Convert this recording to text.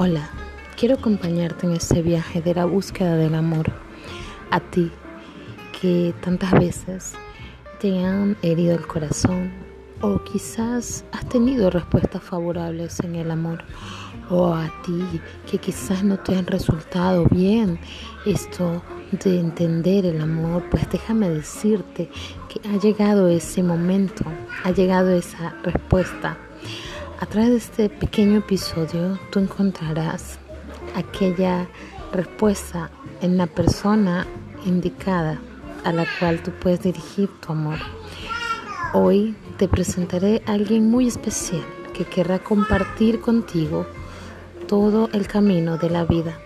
Hola, quiero acompañarte en este viaje de la búsqueda del amor. A ti, que tantas veces te han herido el corazón o quizás has tenido respuestas favorables en el amor. O a ti, que quizás no te han resultado bien esto de entender el amor, pues déjame decirte que ha llegado ese momento, ha llegado esa respuesta a través de este pequeño episodio tú encontrarás aquella respuesta en la persona indicada a la cual tú puedes dirigir tu amor. Hoy te presentaré a alguien muy especial que querrá compartir contigo todo el camino de la vida.